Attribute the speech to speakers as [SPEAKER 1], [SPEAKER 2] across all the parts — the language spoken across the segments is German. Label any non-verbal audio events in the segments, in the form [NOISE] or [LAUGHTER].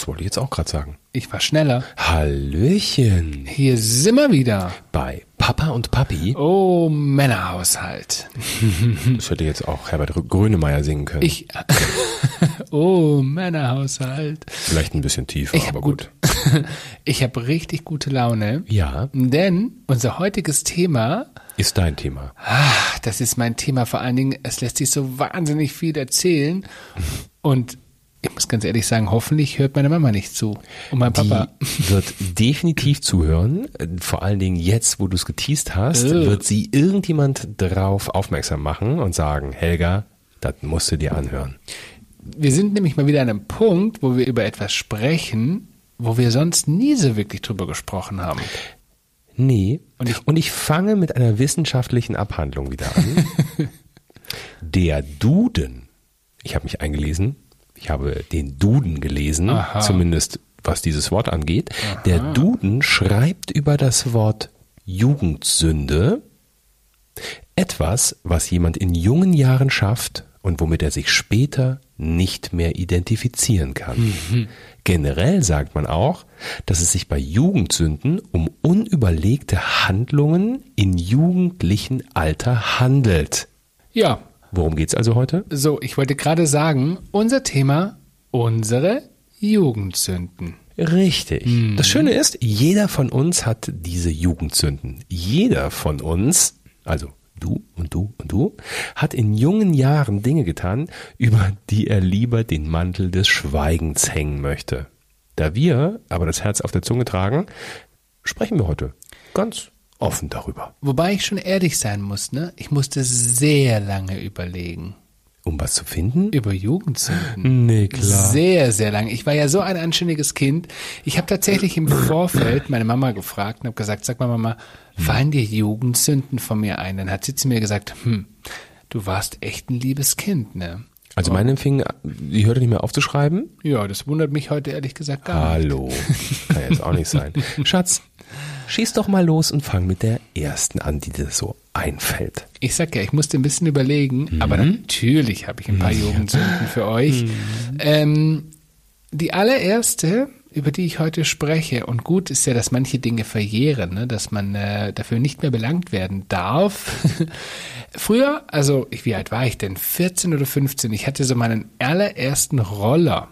[SPEAKER 1] Das wollte ich jetzt auch gerade sagen.
[SPEAKER 2] Ich war schneller.
[SPEAKER 1] Hallöchen.
[SPEAKER 2] Hier sind wir wieder.
[SPEAKER 1] Bei Papa und Papi.
[SPEAKER 2] Oh, Männerhaushalt. [LAUGHS]
[SPEAKER 1] Das hätte jetzt auch Herbert Grönemeyer singen können.
[SPEAKER 2] Ich. [LAUGHS] oh, Männerhaushalt.
[SPEAKER 1] Vielleicht ein bisschen tiefer,
[SPEAKER 2] Ich
[SPEAKER 1] aber gut. [LAUGHS]
[SPEAKER 2] Ich habe richtig gute Laune.
[SPEAKER 1] Ja,
[SPEAKER 2] Denn unser heutiges Thema,
[SPEAKER 1] ist dein Thema.
[SPEAKER 2] ah, das ist mein Thema vor allen Dingen, es lässt sich so wahnsinnig viel erzählen. Und ich muss ganz ehrlich sagen, hoffentlich hört meine Mama nicht zu. Und mein Papa.
[SPEAKER 1] Die wird definitiv zuhören. Vor allen Dingen jetzt, wo du es geteased hast,
[SPEAKER 2] Äh.
[SPEAKER 1] wird sie irgendjemand darauf aufmerksam machen und sagen, Helga, das musst du dir anhören.
[SPEAKER 2] Wir sind nämlich mal wieder an einem Punkt, wo wir über etwas sprechen, wo wir sonst nie so wirklich drüber gesprochen haben.
[SPEAKER 1] Nee.
[SPEAKER 2] Und ich,
[SPEAKER 1] und ich fange mit einer wissenschaftlichen Abhandlung wieder an. [LAUGHS] Der Duden. Ich habe mich eingelesen. Ich habe den Duden gelesen,
[SPEAKER 2] Aha.
[SPEAKER 1] zumindest was dieses Wort angeht. Der Duden schreibt über das Wort Jugendsünde etwas, was jemand in jungen Jahren schafft und womit er sich später nicht mehr identifizieren kann. Generell sagt man auch, dass es sich bei Jugendsünden um unüberlegte Handlungen in jugendlichen Alter handelt.
[SPEAKER 2] Ja,
[SPEAKER 1] Worum geht's also heute?
[SPEAKER 2] so, ich wollte gerade sagen, unser Thema, unsere Jugendsünden.
[SPEAKER 1] Richtig. Das Schöne ist, jeder von uns hat diese Jugendsünden. Jeder von uns, also du und du und du, hat in jungen Jahren Dinge getan, über die er lieber den Mantel des Schweigens hängen möchte. Da wir aber das Herz auf der Zunge tragen, sprechen wir heute ganz offen darüber.
[SPEAKER 2] Wobei ich schon ehrlich sein muss, ne? Ich musste sehr lange überlegen.
[SPEAKER 1] Um was zu finden?
[SPEAKER 2] Über Jugendsünden.
[SPEAKER 1] Nee, klar.
[SPEAKER 2] Sehr, sehr lange. Ich war ja so ein anständiges Kind. Ich habe tatsächlich im Vorfeld meine Mama gefragt und habe gesagt, sag mal Mama, fallen dir Jugendsünden von mir ein? Dann hat sie zu mir gesagt, hm, du warst echt ein liebes Kind, ne?
[SPEAKER 1] Also mein Empfinden, die hörte nicht mehr aufzuschreiben?
[SPEAKER 2] Ja, das wundert mich heute ehrlich gesagt gar nicht.
[SPEAKER 1] Hallo. Kann jetzt auch nicht sein. [LAUGHS] Schatz, schieß doch mal los und fang mit der ersten an, die dir so einfällt.
[SPEAKER 2] Ich sag ja, ich musste ein bisschen überlegen, aber natürlich habe ich ein paar Jugendsünden für euch. Ähm, die allererste, über die ich heute spreche, und gut ist ja, dass manche Dinge verjähren, ne, dass man äh, dafür nicht mehr belangt werden darf. [LAUGHS] Früher, also ich, wie alt war ich denn? 14 oder 15. Ich hatte so meinen allerersten Roller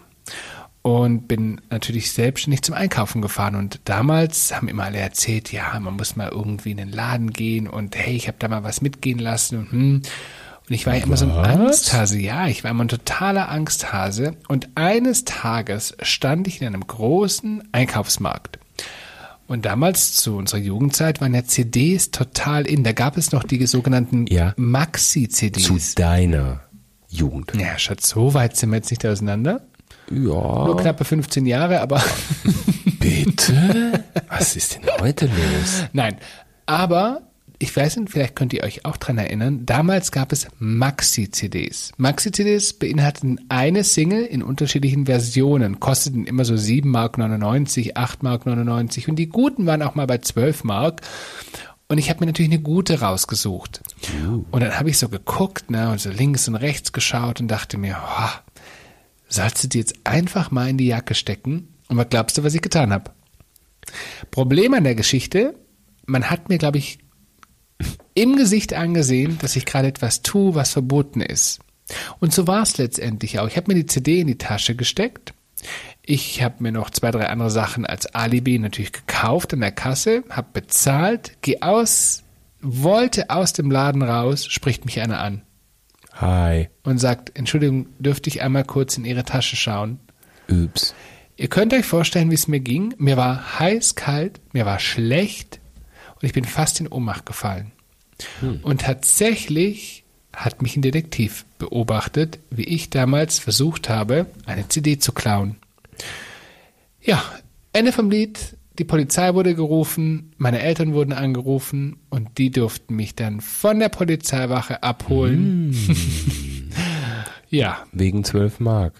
[SPEAKER 2] und bin natürlich selbstständig zum Einkaufen gefahren. Und damals haben immer alle erzählt, ja, man muss mal irgendwie in den Laden gehen und hey, ich habe da mal was mitgehen lassen und hm. Und ich war ja immer so ein? Angsthase. Ja, ich war immer ein totaler Angsthase. Und eines Tages stand ich in einem großen Einkaufsmarkt. Und damals zu unserer Jugendzeit waren ja CDs total in. Da gab es noch die sogenannten
[SPEAKER 1] Ja. Zu
[SPEAKER 2] Maxi-CDs.
[SPEAKER 1] deiner Jugend.
[SPEAKER 2] Ja, Schatz, so weit sind wir jetzt nicht auseinander. Nur
[SPEAKER 1] Ja,
[SPEAKER 2] knappe 15 Jahre, aber [LAUGHS]
[SPEAKER 1] bitte? Was ist denn heute los?
[SPEAKER 2] nein. Aber ich weiß nicht, vielleicht könnt ihr euch auch dran erinnern, damals gab es Maxi-CDs. Maxi-CDs beinhalteten eine Single in unterschiedlichen Versionen, kosteten immer so 7 Mark 99, 8 Mark 99 und die guten waren auch mal bei 12 Mark. Und ich habe mir natürlich eine gute rausgesucht. Und dann habe ich so geguckt ne, und so links und rechts geschaut und dachte mir, oh, sollst du die jetzt einfach mal in die Jacke stecken? Und was glaubst du, was ich getan habe? Problem an der Geschichte, man hat mir, glaube ich, im Gesicht angesehen, dass ich gerade etwas tue, was verboten ist. Und so war es letztendlich auch. Ich habe mir die CD in die Tasche gesteckt. Ich habe mir noch zwei, drei andere Sachen als Alibi natürlich gekauft an der Kasse, habe bezahlt, gehe aus, wollte aus dem Laden raus, spricht mich einer an
[SPEAKER 1] Hi.
[SPEAKER 2] und sagt, Entschuldigung, dürfte ich einmal kurz in Ihre Tasche schauen?
[SPEAKER 1] Üps.
[SPEAKER 2] Ihr könnt euch vorstellen, wie es mir ging. Mir war heiß kalt, mir war schlecht und ich bin fast in Ohnmacht gefallen. Und tatsächlich hat mich ein Detektiv beobachtet, wie ich damals versucht habe, eine CD zu klauen. Ja, Ende vom Lied. Die Polizei wurde gerufen, meine Eltern wurden angerufen und die durften mich dann von der Polizeiwache abholen. [LAUGHS] ja,
[SPEAKER 1] Wegen 12 Mark.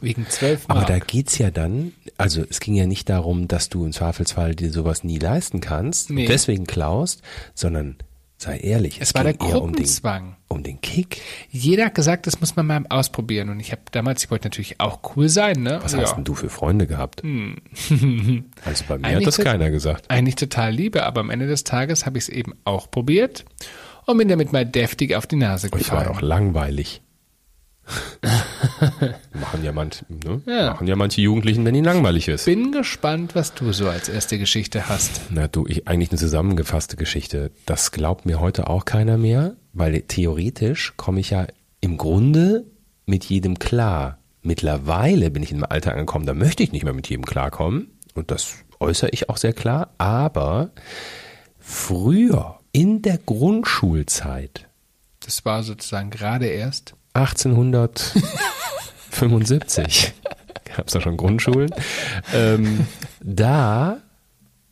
[SPEAKER 2] wegen zwölf
[SPEAKER 1] Aber
[SPEAKER 2] Mark.
[SPEAKER 1] da geht's ja dann, also es ging ja nicht darum, dass du im Zweifelsfall dir sowas nie leisten kannst
[SPEAKER 2] Nee.
[SPEAKER 1] und deswegen klaust, sondern Sei ehrlich.
[SPEAKER 2] Es war der
[SPEAKER 1] eher um den,
[SPEAKER 2] Gruppenzwang.
[SPEAKER 1] um den Kick.
[SPEAKER 2] Jeder hat gesagt, das muss man mal ausprobieren. Und ich habe damals, ich wollte natürlich auch cool sein, ne?
[SPEAKER 1] Was
[SPEAKER 2] ja.
[SPEAKER 1] hast denn du für Freunde gehabt? [LAUGHS] Also bei mir
[SPEAKER 2] Eigentlich
[SPEAKER 1] hat das keiner gesagt.
[SPEAKER 2] Eigentlich total liebe, aber am Ende des Tages habe ich es eben auch probiert und bin damit mal deftig auf die Nase
[SPEAKER 1] Ich war
[SPEAKER 2] gefallen.
[SPEAKER 1] auch langweilig. [LAUGHS] machen, ja manch, ne?
[SPEAKER 2] Ja.
[SPEAKER 1] machen ja manche Jugendlichen, wenn ihnen langweilig ist.
[SPEAKER 2] Bin gespannt, was du so als erste Geschichte hast.
[SPEAKER 1] Na du, ich, eigentlich eine zusammengefasste Geschichte. Das glaubt mir heute auch keiner mehr, weil theoretisch komme ich ja im Grunde mit jedem klar. Mittlerweile bin ich in einem Alter angekommen, da möchte ich nicht mehr mit jedem klarkommen. Und das äußere ich auch sehr klar. Aber früher, in der Grundschulzeit,
[SPEAKER 2] Das war sozusagen gerade erst.
[SPEAKER 1] 1875 [LAUGHS] gab es da schon Grundschulen. Ähm, da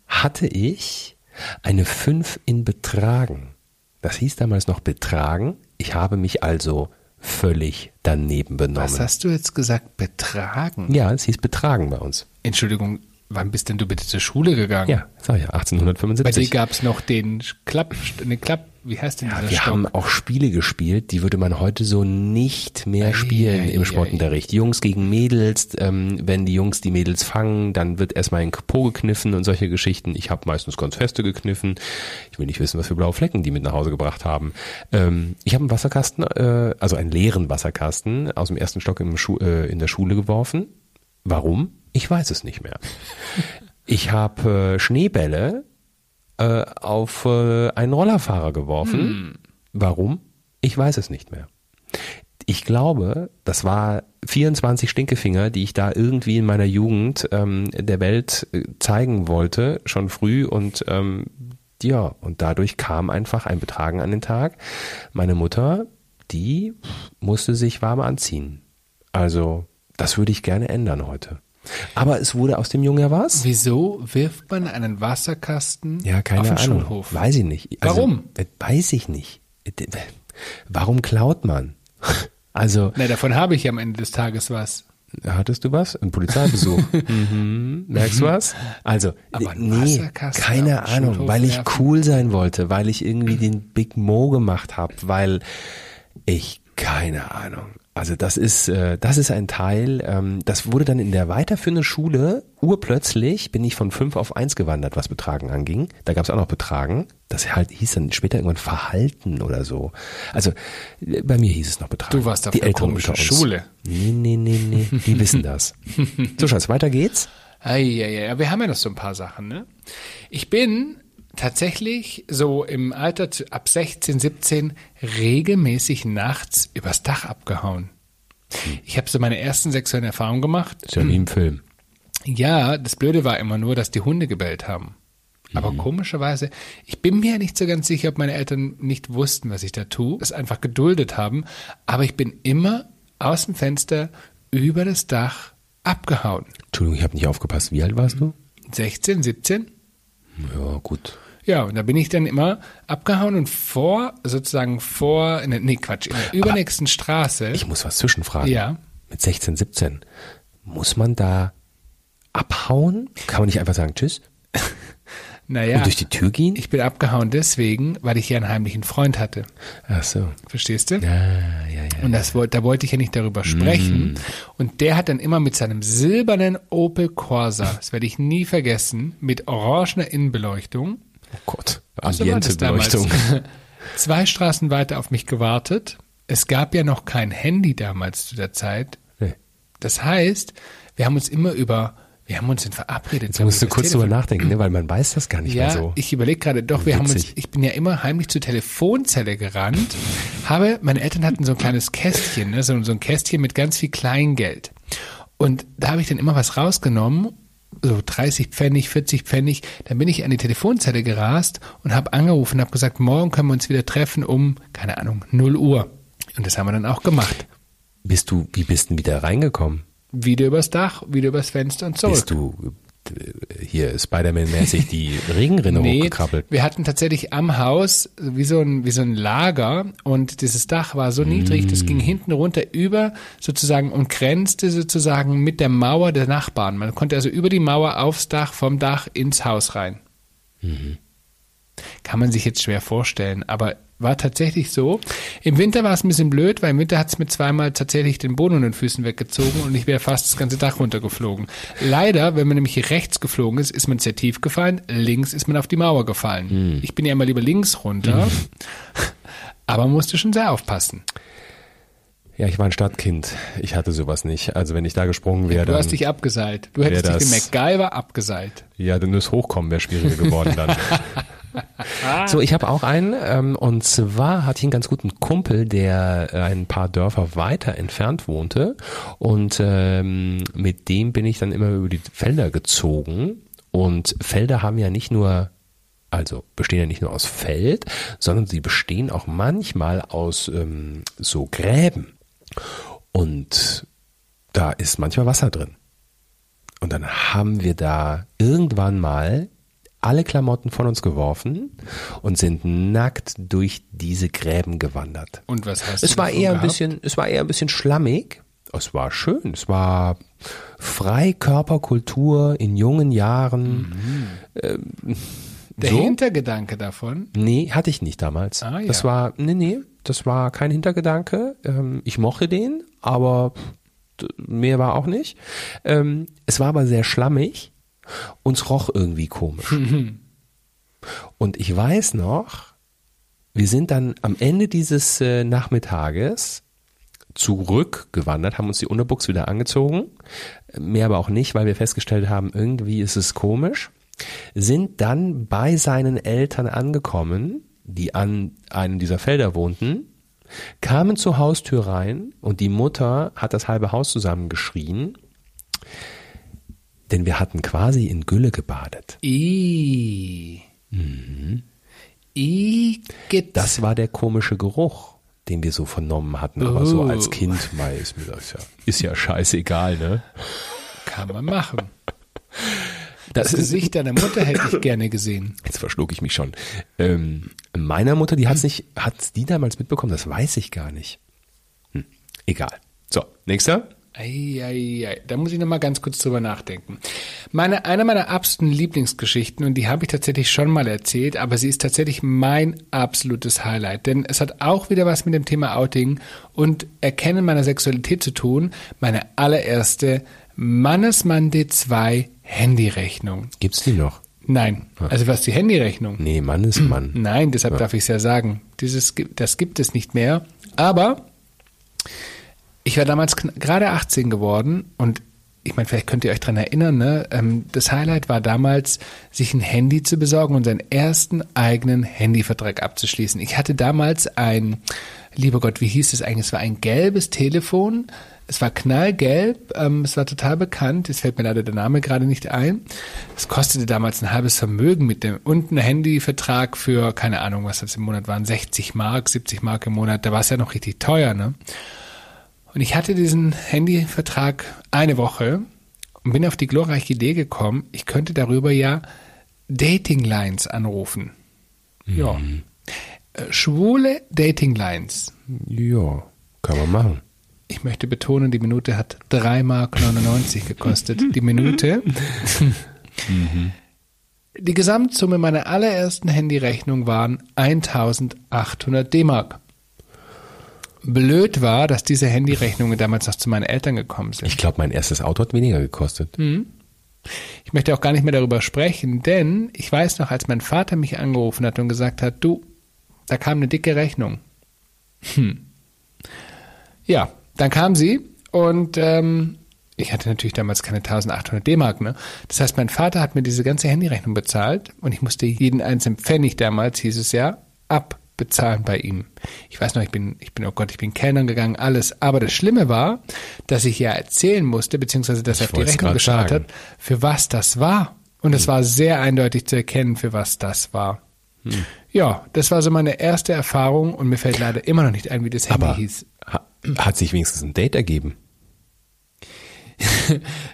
[SPEAKER 1] hatte ich eine 5 in Betragen. Das hieß damals noch Betragen. Ich habe mich also völlig daneben benommen.
[SPEAKER 2] Was hast du jetzt gesagt? Betragen?
[SPEAKER 1] Ja, es hieß Betragen bei uns.
[SPEAKER 2] Entschuldigung, wann bist denn du bitte zur Schule gegangen?
[SPEAKER 1] Ja, sag ja,
[SPEAKER 2] Bei dir
[SPEAKER 1] 1875.
[SPEAKER 2] gab es noch den Klapp, den Klapp, wie heißt denn dieser
[SPEAKER 1] Wir
[SPEAKER 2] Stock?
[SPEAKER 1] haben auch Spiele gespielt, die würde man heute so nicht mehr spielen
[SPEAKER 2] ei,
[SPEAKER 1] im
[SPEAKER 2] ei.
[SPEAKER 1] Sportunterricht. Jungs gegen Mädels, ähm, wenn die Jungs die Mädels fangen, dann wird erstmal ein Po gekniffen und solche Geschichten. Ich habe meistens ganz feste gekniffen. Ich will nicht wissen, was für blaue Flecken die mit nach Hause gebracht haben. Ähm, ich habe einen Wasserkasten, äh, also einen leeren Wasserkasten aus dem ersten Stock im Schu äh, in der Schule geworfen. Warum? Ich weiß es nicht mehr. Ich habe äh, Schneebälle äh, auf äh, einen Rollerfahrer geworfen. Warum? Ich weiß es nicht mehr. Ich glaube, das war 24 Stinkefinger, die ich da irgendwie in meiner Jugend ähm, der Welt äh, zeigen wollte, schon früh und ähm, ja, und dadurch kam einfach ein Betragen an den Tag. Meine Mutter, die musste sich warm anziehen. Also, das würde ich gerne ändern heute. Aber es wurde aus dem Jungen ja was?
[SPEAKER 2] Wieso wirft man einen Wasserkasten
[SPEAKER 1] Ja, keine
[SPEAKER 2] auf den
[SPEAKER 1] Ahnung.
[SPEAKER 2] Schulhof?
[SPEAKER 1] Weiß ich nicht. Also,
[SPEAKER 2] Warum?
[SPEAKER 1] Weiß ich nicht. Warum klaut man? [LAUGHS] Also,
[SPEAKER 2] Na, davon habe ich ja am Ende des Tages was.
[SPEAKER 1] hattest du was? Ein Polizeibesuch. [LAUGHS] mhm. Merkst du was? Also,
[SPEAKER 2] Aber
[SPEAKER 1] nee, keine Ahnung, weil ich cool sein wollte, weil ich irgendwie den Big Mo gemacht habe, weil ich keine Ahnung. Also das ist äh, das ist ein Teil. Ähm, das wurde dann in der weiterführenden Schule urplötzlich bin ich von fünf auf eins gewandert, was Betragen anging. Da gab es auch noch Betragen. Das halt hieß dann später irgendwann Verhalten oder so. Also äh, bei mir hieß es noch Betragen.
[SPEAKER 2] Du warst auf
[SPEAKER 1] Die
[SPEAKER 2] der komischen
[SPEAKER 1] uns.
[SPEAKER 2] Schule.
[SPEAKER 1] Nee, nee, nee, nee. Die wissen das. [LAUGHS] So, Schatz, weiter geht's.
[SPEAKER 2] Eieiei, wir haben ja noch so ein paar Sachen, ne? Ich bin tatsächlich so im Alter ab 16, 17 regelmäßig nachts übers Dach abgehauen. Ich habe so meine ersten sexuellen Erfahrungen gemacht.
[SPEAKER 1] Ist ja wie im Film.
[SPEAKER 2] Ja, das Blöde war immer nur, dass die Hunde gebellt haben. Aber komischerweise, ich bin mir nicht so ganz sicher, ob meine Eltern nicht wussten, was ich da tue, es einfach geduldet haben, aber ich bin immer aus dem Fenster über das Dach abgehauen.
[SPEAKER 1] Entschuldigung, ich habe nicht aufgepasst. Wie alt warst du?
[SPEAKER 2] 16, 17?
[SPEAKER 1] Ja, gut.
[SPEAKER 2] Ja, und da bin ich dann immer abgehauen und vor, sozusagen vor, in der, nee, Quatsch, in der übernächsten Straße.
[SPEAKER 1] Ich muss was zwischenfragen.
[SPEAKER 2] Ja.
[SPEAKER 1] Mit 16, 17. Muss man da abhauen? Kann man nicht einfach sagen Tschüss
[SPEAKER 2] naja,
[SPEAKER 1] und durch die Tür gehen?
[SPEAKER 2] ich bin abgehauen deswegen, weil ich ja einen heimlichen Freund hatte.
[SPEAKER 1] Ach so.
[SPEAKER 2] Verstehst du?
[SPEAKER 1] Ja, ja, ja.
[SPEAKER 2] Und das, wollte- da wollte ich ja nicht darüber sprechen. Und der hat dann immer mit seinem silbernen Opel Corsa, das werde ich nie vergessen, mit orangener Innenbeleuchtung,
[SPEAKER 1] Oh Gott.
[SPEAKER 2] so
[SPEAKER 1] Ambientebeleuchtung. [LAUGHS]
[SPEAKER 2] zwei Straßen weiter auf mich gewartet. Es gab ja noch kein Handy damals zu der Zeit.
[SPEAKER 1] Nee.
[SPEAKER 2] Das heißt, wir haben uns immer über, wir haben uns dann verabredet.
[SPEAKER 1] Jetzt musst du kurz drüber nachdenken, ne? weil man weiß das gar nicht
[SPEAKER 2] Ja,
[SPEAKER 1] mehr so.
[SPEAKER 2] ich überlege gerade, doch, wir haben uns, ich bin ja immer heimlich zur Telefonzelle gerannt, habe, meine Eltern hatten so ein kleines Kästchen, ne, so, so ein Kästchen mit ganz viel Kleingeld. Und da habe ich dann immer was rausgenommen, so 30 Pfennig, 40 Pfennig, dann bin ich an die Telefonzelle gerast und habe angerufen und habe gesagt, morgen können wir uns wieder treffen um, keine Ahnung, 0 Uhr. Und das haben wir dann auch gemacht.
[SPEAKER 1] Bist du, wie bist du denn wieder reingekommen?
[SPEAKER 2] Wieder übers Dach, wieder übers Fenster und zurück.
[SPEAKER 1] Bist du äh, hier Spider-Man-mäßig die Regenrinne hochgekrabbelt?
[SPEAKER 2] Wir hatten tatsächlich am Haus wie so ein, wie so ein Lager und dieses Dach war so niedrig, das
[SPEAKER 1] Mm.
[SPEAKER 2] ging hinten runter über sozusagen und grenzte sozusagen mit der Mauer der Nachbarn. Man konnte also über die Mauer aufs Dach, vom Dach ins Haus rein. Kann man sich jetzt schwer vorstellen, aber war tatsächlich so. Im Winter war es ein bisschen blöd, weil im Winter hat es mir zweimal tatsächlich den Boden unter den Füßen weggezogen und ich wäre fast das ganze Dach runtergeflogen. Leider, wenn man nämlich rechts geflogen ist, ist man sehr tief gefallen, links ist man auf die Mauer gefallen.
[SPEAKER 1] Hm.
[SPEAKER 2] Ich bin ja immer lieber links runter, [LAUGHS] aber musste schon sehr aufpassen.
[SPEAKER 1] Ja, ich war ein Stadtkind. Ich hatte sowas nicht. Also wenn ich da gesprungen wäre,
[SPEAKER 2] Du
[SPEAKER 1] dann,
[SPEAKER 2] hast dich abgeseilt. Du hättest dich wie
[SPEAKER 1] das-
[SPEAKER 2] MacGyver abgeseilt.
[SPEAKER 1] ja, dann das Hochkommen wäre schwieriger geworden dann. [LAUGHS] so, ich habe auch einen. Ähm, und zwar hatte ich einen ganz guten Kumpel, der äh, ein paar Dörfer weiter entfernt wohnte. Und ähm, mit dem bin ich dann immer über die Felder gezogen. Und Felder haben ja nicht nur also bestehen ja nicht nur aus Feld, sondern sie bestehen auch manchmal aus ähm, so Gräben. Und da ist manchmal Wasser drin. Und dann haben wir da irgendwann mal alle Klamotten von uns geworfen und sind nackt durch diese Gräben gewandert.
[SPEAKER 2] Und was hast
[SPEAKER 1] Es
[SPEAKER 2] du
[SPEAKER 1] war eher ein
[SPEAKER 2] gehabt?
[SPEAKER 1] bisschen, es war eher ein bisschen schlammig. Es war schön. Es war Freikörperkultur in jungen Jahren.
[SPEAKER 2] Der
[SPEAKER 1] so?
[SPEAKER 2] Hintergedanke davon,
[SPEAKER 1] Nee, hatte ich nicht damals.
[SPEAKER 2] Ah, ja.
[SPEAKER 1] Das war, nee, nee, das war kein Hintergedanke. Ähm, ich mochte den, aber mehr war auch nicht. Ähm, es war aber sehr schlammig und es roch irgendwie komisch. und ich weiß noch, wir sind dann am Ende dieses äh, Nachmittages zurückgewandert, haben uns die Unterbuchs wieder angezogen, mehr aber auch nicht, weil wir festgestellt haben, irgendwie ist es komisch, sind dann bei seinen Eltern angekommen, die an einem dieser Felder wohnten, kamen zur Haustür rein und die Mutter hat das halbe Haus zusammengeschrien, denn wir hatten quasi in Gülle gebadet.
[SPEAKER 2] I. I geht
[SPEAKER 1] Das war der komische Geruch, den wir so vernommen hatten, aber so
[SPEAKER 2] Oh.
[SPEAKER 1] als Kind, mei, ist mir das ja, ist ja scheißegal, ne?
[SPEAKER 2] kann man machen.
[SPEAKER 1] Das
[SPEAKER 2] Das Gesicht deiner Mutter hätte ich gerne gesehen.
[SPEAKER 1] jetzt verschluck ich mich schon. Ähm, meiner Mutter, die hat's nicht, hat's die damals mitbekommen? Das weiß ich gar nicht. Hm, egal. So, nächster.
[SPEAKER 2] Ei, ei, ei. Da muss ich noch mal ganz kurz drüber nachdenken. Meine, eine meiner absoluten Lieblingsgeschichten, und die habe ich tatsächlich schon mal erzählt, aber sie ist tatsächlich mein absolutes Highlight. Denn es hat auch wieder was mit dem Thema Outing und Erkennen meiner Sexualität zu tun. Meine allererste Mannesmann D2 Handyrechnung.
[SPEAKER 1] Gibt's die noch?
[SPEAKER 2] Nein, also was die Handyrechnung?
[SPEAKER 1] Nee, Mann ist Mann.
[SPEAKER 2] Nein, deshalb darf ich es ja sagen. Dieses, das gibt es nicht mehr. Aber ich war damals gerade 18 geworden und ich meine, vielleicht könnt ihr euch dran erinnern, ne? ähm, das Highlight war damals, sich ein Handy zu besorgen und seinen ersten eigenen Handyvertrag abzuschließen. Ich hatte damals ein, lieber Gott, wie hieß es eigentlich? Es war ein gelbes Telefon. Es war knallgelb, ähm, es war total bekannt, es fällt mir leider der Name gerade nicht ein. Es kostete damals ein halbes Vermögen mit dem und ein Handyvertrag für, keine Ahnung, was das im Monat waren, 60 Mark, 70 Mark im Monat, da war es ja noch richtig teuer, ne? Und ich hatte diesen Handyvertrag eine Woche und bin auf die glorreiche Idee gekommen, ich könnte darüber ja Dating-Lines anrufen. Ja. Äh, Schwule Dating-Lines.
[SPEAKER 1] Ja, kann man machen.
[SPEAKER 2] Ich möchte betonen, die Minute hat 3 Mark 99 gekostet. Die Minute. [LAUGHS] Die Gesamtsumme meiner allerersten Handyrechnung waren 1800 D-Mark. Blöd war, dass diese Handyrechnungen damals noch zu meinen Eltern gekommen sind.
[SPEAKER 1] Ich glaube, mein erstes Auto hat weniger gekostet.
[SPEAKER 2] Ich möchte auch gar nicht mehr darüber sprechen, denn ich weiß noch, als mein Vater mich angerufen hat und gesagt hat, du, da kam eine dicke Rechnung. Hm. Ja, dann kam sie und ähm, ich hatte natürlich damals keine 1800 D-Mark, ne? Das heißt, mein Vater hat mir diese ganze Handyrechnung bezahlt und ich musste jeden einzelnen Pfennig damals, hieß es ja, abbezahlen bei ihm. Ich weiß noch, ich bin, ich bin, oh Gott, ich bin Kellnern gegangen, alles. Aber das Schlimme war, dass ich ja erzählen musste, beziehungsweise dass er auf die Rechnung geschaut hat, für was das war. Und es war sehr eindeutig zu erkennen, für was das war. Ja, das war so meine erste Erfahrung und mir fällt leider immer noch nicht ein, wie das Handy
[SPEAKER 1] Aber
[SPEAKER 2] hieß.
[SPEAKER 1] ha, hat sich wenigstens ein Date ergeben?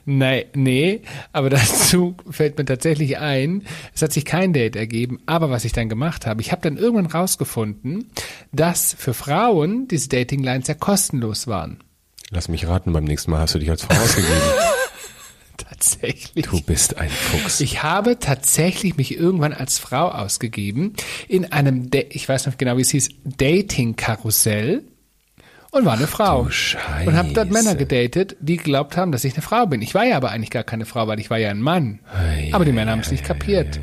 [SPEAKER 2] Nein, nee, aber dazu fällt mir tatsächlich ein, es hat sich kein Date ergeben, aber was ich dann gemacht habe, ich habe dann irgendwann rausgefunden, dass für Frauen diese Dating-Lines ja kostenlos waren.
[SPEAKER 1] Lass mich raten, beim nächsten Mal hast du dich als Frau ausgegeben. [LAUGHS]
[SPEAKER 2] Tatsächlich.
[SPEAKER 1] Du bist ein Fuchs.
[SPEAKER 2] Ich habe tatsächlich mich irgendwann als Frau ausgegeben in einem, Da- ich weiß noch genau, wie es hieß, Dating-Karussell und war eine Frau.
[SPEAKER 1] du Scheiße.
[SPEAKER 2] Und habe dort Männer gedatet, die geglaubt haben, dass ich eine Frau bin. Ich war ja aber eigentlich gar keine Frau, weil ich war ja ein Mann.
[SPEAKER 1] Ei,
[SPEAKER 2] aber die
[SPEAKER 1] ei,
[SPEAKER 2] Männer haben es nicht kapiert.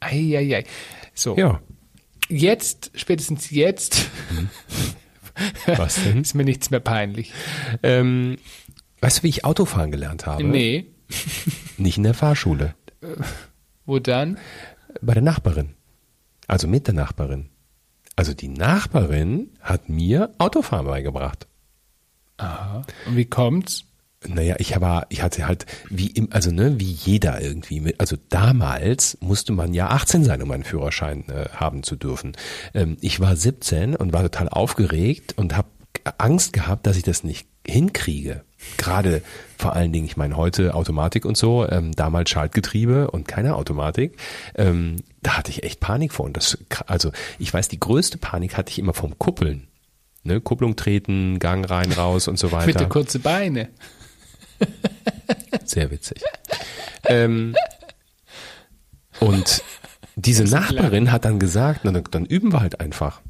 [SPEAKER 2] Eieiei. So,
[SPEAKER 1] Ja,
[SPEAKER 2] jetzt, spätestens jetzt,
[SPEAKER 1] was denn? [LAUGHS]
[SPEAKER 2] ist mir nichts mehr peinlich.
[SPEAKER 1] ähm, weißt du, wie ich Autofahren gelernt habe?
[SPEAKER 2] Nee,
[SPEAKER 1] Nicht in der Fahrschule.
[SPEAKER 2] wo dann?
[SPEAKER 1] Bei der Nachbarin. Also mit der Nachbarin. Also die Nachbarin hat mir Autofahren beigebracht.
[SPEAKER 2] Aha. Und wie kommt's?
[SPEAKER 1] Naja, ich war, ich hatte halt, wie im, also ne, wie jeder irgendwie, mit, also damals musste man ja 18 sein, um einen Führerschein äh, haben zu dürfen. Ähm, ich war 17 und war total aufgeregt und habe Angst gehabt, dass ich das nicht hinkriege. Gerade vor allen Dingen, ich meine heute Automatik und so, ähm, damals Schaltgetriebe und keine Automatik. Ähm, da hatte ich echt Panik vor. Und das, also ich weiß, die größte Panik hatte ich immer vom Kuppeln. Ne, Kupplung treten, Gang rein, raus und so [LAUGHS] weiter.
[SPEAKER 2] Bitte kurze Beine. [LAUGHS]
[SPEAKER 1] Sehr witzig. ähm, und diese Nachbarin hat dann gesagt, na, dann, dann üben wir halt einfach.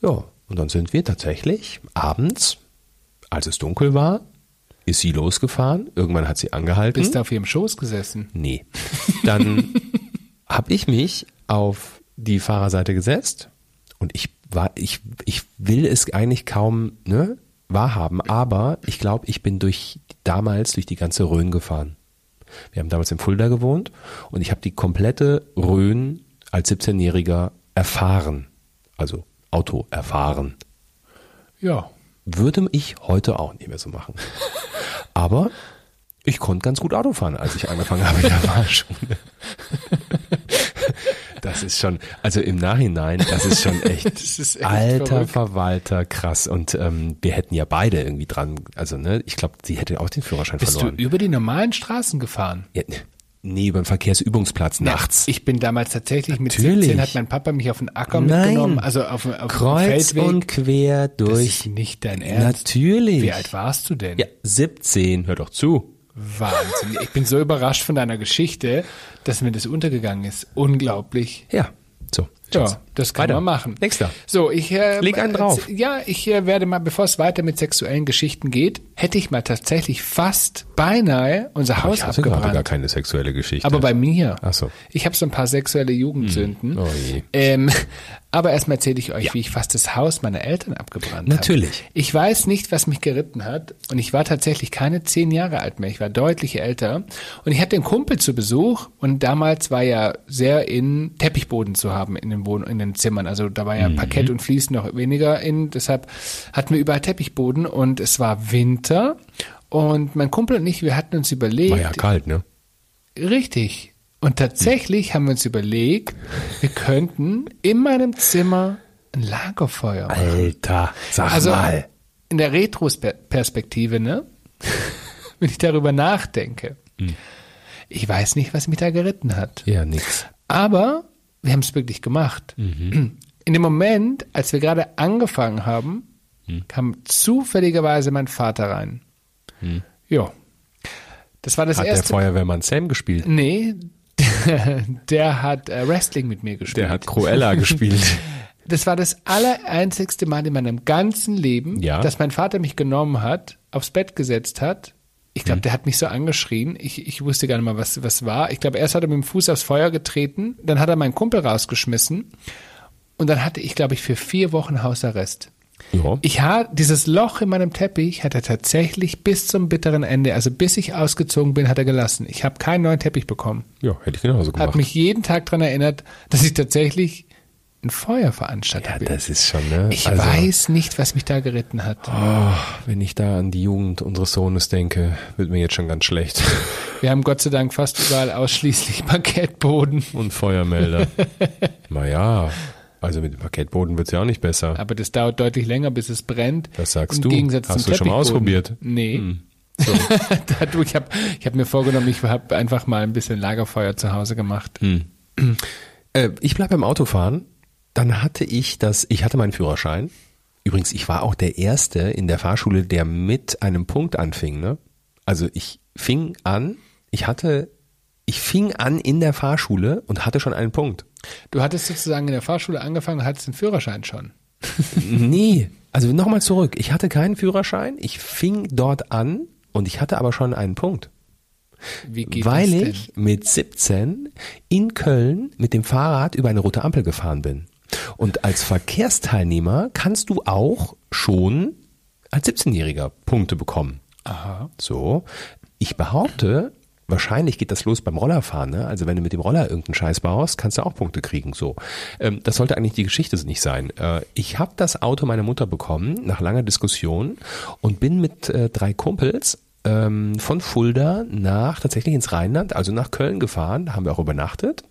[SPEAKER 1] Ja, und dann sind wir tatsächlich abends, als es dunkel war, ist sie losgefahren. Irgendwann hat sie angehalten.
[SPEAKER 2] Bist du auf ihrem Schoß gesessen?
[SPEAKER 1] Nee. Dann [LAUGHS] habe ich mich auf die Fahrerseite gesetzt und ich war, ich, ich will es eigentlich kaum ne, wahrhaben, aber ich glaube, ich bin durch damals durch die ganze Rhön gefahren. Wir haben damals in Fulda gewohnt und ich habe die komplette Rhön als 17-Jähriger erfahren. Also Auto erfahren.
[SPEAKER 2] Ja.
[SPEAKER 1] Würde ich heute auch nicht mehr so machen. [LAUGHS] Aber ich konnte ganz gut Auto fahren, als ich angefangen habe in der Fahrschule. [LAUGHS] Das ist schon, also im Nachhinein, das ist schon echt, [LAUGHS]
[SPEAKER 2] ist echt
[SPEAKER 1] alter
[SPEAKER 2] verrückt.
[SPEAKER 1] Verwalter, krass. Und ähm, wir hätten ja beide irgendwie dran, also ne, ich glaube, sie hätte auch den Führerschein
[SPEAKER 2] Bist
[SPEAKER 1] verloren.
[SPEAKER 2] du über die normalen Straßen gefahren?
[SPEAKER 1] Ja, nee, den Verkehrsübungsplatz nachts.
[SPEAKER 2] Ich bin damals tatsächlich mit
[SPEAKER 1] Natürlich.
[SPEAKER 2] 17 hat mein Papa mich auf den Acker
[SPEAKER 1] Nein.
[SPEAKER 2] mitgenommen, also auf, auf
[SPEAKER 1] Kreuz
[SPEAKER 2] Feldweg.
[SPEAKER 1] und quer
[SPEAKER 2] das
[SPEAKER 1] durch.
[SPEAKER 2] ist nicht dein Ernst.
[SPEAKER 1] Natürlich.
[SPEAKER 2] Wie alt warst du denn?
[SPEAKER 1] Ja, 17, hör doch zu.
[SPEAKER 2] Wahnsinn. Ich bin so überrascht von deiner Geschichte, dass mir das untergegangen ist. Unglaublich.
[SPEAKER 1] Ja, so.
[SPEAKER 2] Ja, das kann
[SPEAKER 1] Weiter.
[SPEAKER 2] man machen.
[SPEAKER 1] Nächster.
[SPEAKER 2] So, ich äh,
[SPEAKER 1] Leg einen drauf.
[SPEAKER 2] Ja, ich äh, werde mal, bevor es weiter mit sexuellen Geschichten geht, hätte ich mal tatsächlich fast beinahe unser Haus
[SPEAKER 1] Ich hatte gerade
[SPEAKER 2] abgebrannt.
[SPEAKER 1] gar keine sexuelle Geschichte.
[SPEAKER 2] Aber bei mir.
[SPEAKER 1] Ach so.
[SPEAKER 2] Ich habe so ein paar sexuelle Jugendsünden.
[SPEAKER 1] Oh je.
[SPEAKER 2] Ähm, [LAUGHS] aber erstmal erzähle ich euch, wie ich fast das Haus meiner Eltern abgebrannt habe.
[SPEAKER 1] Natürlich.
[SPEAKER 2] Ich weiß nicht, was mich geritten hat. Und ich war tatsächlich keine zehn Jahre alt mehr. Ich war deutlich älter. Und ich hatte einen Kumpel zu Besuch. Und damals war ja sehr in Teppichboden zu haben in den Wohn in den Zimmern. Also da war
[SPEAKER 1] Mhm.
[SPEAKER 2] ja Parkett und Fliesen noch weniger in. Deshalb hatten wir überall Teppichboden. Und es war Winter. Und mein Kumpel und ich, wir hatten uns überlegt,
[SPEAKER 1] War ja kalt, ne?
[SPEAKER 2] Richtig. Und tatsächlich haben wir uns überlegt, wir könnten in meinem Zimmer ein Lagerfeuer machen.
[SPEAKER 1] Alter, sag
[SPEAKER 2] Also
[SPEAKER 1] mal.
[SPEAKER 2] in der Retrospektive, ne? [LAUGHS] Wenn ich darüber nachdenke.
[SPEAKER 1] Hm.
[SPEAKER 2] Ich weiß nicht, was mich da geritten hat.
[SPEAKER 1] Ja, nix.
[SPEAKER 2] Aber wir haben es wirklich gemacht.
[SPEAKER 1] Mhm.
[SPEAKER 2] In dem Moment, als wir gerade angefangen haben,
[SPEAKER 1] Hm.
[SPEAKER 2] kam zufälligerweise mein Vater rein. Ja. Das war das
[SPEAKER 1] Hat der
[SPEAKER 2] erste.
[SPEAKER 1] Feuerwehrmann Sam gespielt?
[SPEAKER 2] Nee, [LAUGHS] der hat äh, Wrestling mit mir gespielt.
[SPEAKER 1] Der hat Cruella gespielt. [LAUGHS]
[SPEAKER 2] das war das allereinzigste Mal in meinem ganzen Leben,
[SPEAKER 1] Ja.
[SPEAKER 2] dass mein Vater mich genommen hat, aufs Bett gesetzt hat. Ich glaube, der hat mich so angeschrien. Ich, ich wusste gar nicht mal, was, was war. Ich glaube, erst hat er mit dem Fuß aufs Feuer getreten, dann hat er meinen Kumpel rausgeschmissen und dann hatte ich, glaube ich, für vier Wochen Hausarrest.
[SPEAKER 1] Ja.
[SPEAKER 2] Ich habe dieses Loch in meinem Teppich hat er tatsächlich bis zum bitteren Ende, also bis ich ausgezogen bin, hat er gelassen. Ich habe keinen neuen Teppich bekommen.
[SPEAKER 1] ja, hätte ich genauso
[SPEAKER 2] Hat
[SPEAKER 1] gemacht.
[SPEAKER 2] mich jeden Tag daran erinnert, dass ich tatsächlich ein Feuerveranstalter
[SPEAKER 1] ja,
[SPEAKER 2] bin.
[SPEAKER 1] das ist schon, ne?
[SPEAKER 2] ich
[SPEAKER 1] Also,
[SPEAKER 2] weiß nicht, was mich da geritten hat.
[SPEAKER 1] Oh, wenn ich da an die Jugend unseres Sohnes denke, wird mir jetzt schon ganz schlecht. [LAUGHS]
[SPEAKER 2] Wir haben Gott sei Dank fast überall ausschließlich Parkettboden.
[SPEAKER 1] Und Feuermelder. [LAUGHS] naja, also mit dem Parkettboden wird's ja auch nicht besser.
[SPEAKER 2] Aber das dauert deutlich länger, bis es brennt.
[SPEAKER 1] Das sagst
[SPEAKER 2] Im
[SPEAKER 1] du.
[SPEAKER 2] Gegensatz
[SPEAKER 1] Hast du schon mal ausprobiert? Hm.
[SPEAKER 2] Nee. [LAUGHS] Da du, ich habe ich hab mir vorgenommen, ich habe einfach mal ein bisschen Lagerfeuer zu Hause gemacht.
[SPEAKER 1] Hm. [CLEARS THROAT] Äh, ich bleib beim Autofahren. Dann hatte ich das, ich hatte meinen Führerschein. Übrigens, ich war auch der Erste in der Fahrschule, der mit einem Punkt anfing. Ne? Also ich fing an Ich hatte, ich fing an in der Fahrschule und hatte schon einen Punkt.
[SPEAKER 2] Du hattest sozusagen in der Fahrschule angefangen und hattest den Führerschein schon. [LAUGHS]
[SPEAKER 1] Nee, also nochmal zurück. Ich hatte keinen Führerschein, ich fing dort an und ich hatte aber schon einen Punkt.
[SPEAKER 2] Wie geht
[SPEAKER 1] weil ich mit 17 in Köln mit dem Fahrrad über eine rote Ampel gefahren bin. Und als Verkehrsteilnehmer kannst du auch schon als 17-Jähriger Punkte bekommen.
[SPEAKER 2] Aha.
[SPEAKER 1] So, ich behaupte, wahrscheinlich geht das los beim Rollerfahren. Ne? Also wenn du mit dem Roller irgendeinen Scheiß baust, kannst du auch Punkte kriegen. So, ähm, das sollte eigentlich die Geschichte nicht sein. Äh, ich habe das Auto meiner Mutter bekommen nach langer Diskussion und bin mit äh, drei Kumpels ähm, von Fulda nach tatsächlich ins Rheinland, also nach Köln gefahren. Da haben wir auch übernachtet.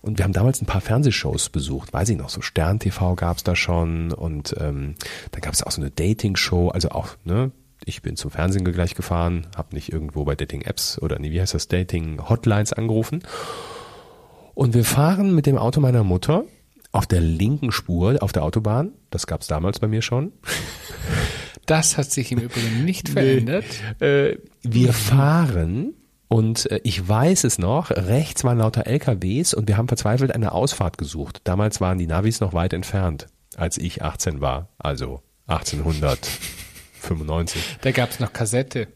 [SPEAKER 1] Und wir haben damals ein paar Fernsehshows besucht, weiß ich noch, so Stern TV gab's da schon und ähm, dann gab's auch so eine Dating-Show, also auch, ne, ich bin zum Fernsehen gleich gefahren, habe nicht irgendwo bei Dating-Apps oder nee, wie heißt das, Dating-Hotlines angerufen. Und wir fahren mit dem Auto meiner Mutter auf der linken Spur auf der Autobahn, das gab's damals bei mir schon.
[SPEAKER 2] Das hat sich im Übrigen nicht verändert.
[SPEAKER 1] Äh, wir fahren und äh, ich weiß es noch, rechts waren lauter LKWs und wir haben verzweifelt eine Ausfahrt gesucht. Damals waren die Navis noch weit entfernt, als ich 18 war, also 1895.
[SPEAKER 2] Da gab's noch Kassette.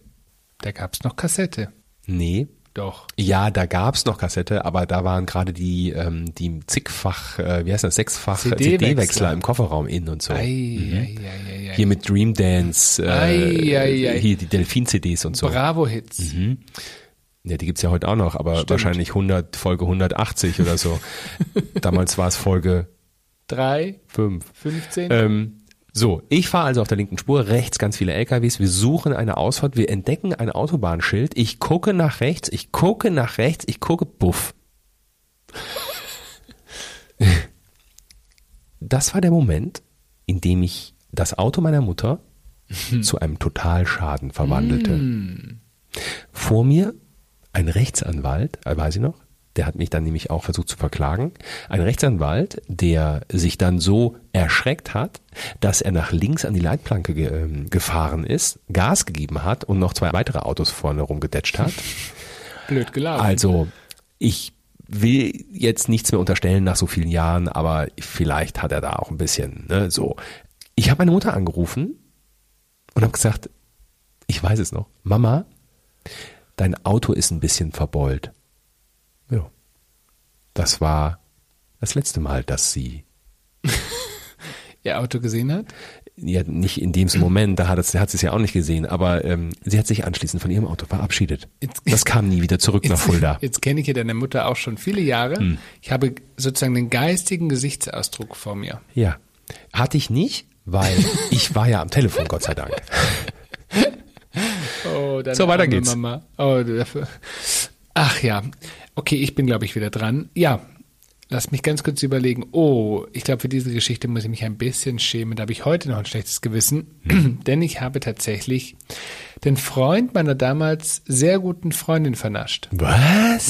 [SPEAKER 2] Da gab's noch Kassette.
[SPEAKER 1] Nee.
[SPEAKER 2] Doch.
[SPEAKER 1] Ja, da gab's noch Kassette, aber da waren gerade die, ähm, die zigfach, äh, wie heißt das, sechsfach
[SPEAKER 2] CD-Wechsler.
[SPEAKER 1] CD-Wechsler im Kofferraum innen und so.
[SPEAKER 2] Ei, ei, ei, ei, ei.
[SPEAKER 1] Hier mit Dream Dance, äh,
[SPEAKER 2] ei.
[SPEAKER 1] hier die Delfin-CDs und so.
[SPEAKER 2] Bravo-Hits.
[SPEAKER 1] Ja, die gibt's ja heute auch noch, aber
[SPEAKER 2] Stimmt.
[SPEAKER 1] wahrscheinlich 100, Folge 180 oder so. [LAUGHS] Damals war es Folge
[SPEAKER 2] Drei,
[SPEAKER 1] 5.
[SPEAKER 2] 15.
[SPEAKER 1] Ähm, so, ich fahre also auf der linken Spur, rechts ganz viele LKWs, wir suchen eine Ausfahrt, wir entdecken ein Autobahnschild, ich gucke nach rechts, ich gucke nach rechts, ich gucke, buff. Das war der Moment, in dem ich das Auto meiner Mutter [LAUGHS] zu einem Totalschaden verwandelte. Vor mir ein Rechtsanwalt, äh, weiß ich noch, der hat mich dann nämlich auch versucht zu verklagen. Ein Rechtsanwalt, der sich dann so erschreckt hat, dass er nach links an die Leitplanke ge ähm, gefahren ist, Gas gegeben hat und noch zwei weitere Autos vorne rumgedetscht hat. [LAUGHS]
[SPEAKER 2] Blöd gelaufen.
[SPEAKER 1] Also, ich will jetzt nichts mehr unterstellen nach so vielen Jahren, aber vielleicht hat er da auch ein bisschen, ne, so. Ich habe meine Mutter angerufen und habe gesagt, ich weiß es noch, Mama, dein Auto ist ein bisschen verbeult. Das war das letzte Mal, dass sie, [LAUGHS]
[SPEAKER 2] Ihr Auto gesehen hat?
[SPEAKER 1] ja, nicht in dem [CLEARS THROAT] Moment, da hat, es, hat sie es ja auch nicht gesehen, aber ähm, sie hat sich anschließend von ihrem Auto verabschiedet.
[SPEAKER 2] Jetzt-
[SPEAKER 1] Das kam nie wieder zurück nach Fulda.
[SPEAKER 2] Jetzt kenne ich ja deine Mutter auch schon viele Jahre.
[SPEAKER 1] Hm.
[SPEAKER 2] Ich habe sozusagen den geistigen Gesichtsausdruck vor mir.
[SPEAKER 1] Ja. Hatte ich nicht, weil [LAUGHS] ich war ja am Telefon, Gott sei Dank. [LAUGHS]
[SPEAKER 2] Oh,
[SPEAKER 1] So, weiter geht's.
[SPEAKER 2] Mama. Oh, dafür. Ach ja. Okay, ich bin, glaube ich, wieder dran. Ja. Lass mich ganz kurz überlegen. Oh, ich glaube, für diese Geschichte muss ich mich ein bisschen schämen. Da habe ich heute noch ein schlechtes Gewissen,
[SPEAKER 1] Hm. [CLEARS THROAT]
[SPEAKER 2] denn ich habe tatsächlich den Freund meiner damals sehr guten Freundin vernascht.
[SPEAKER 1] Was?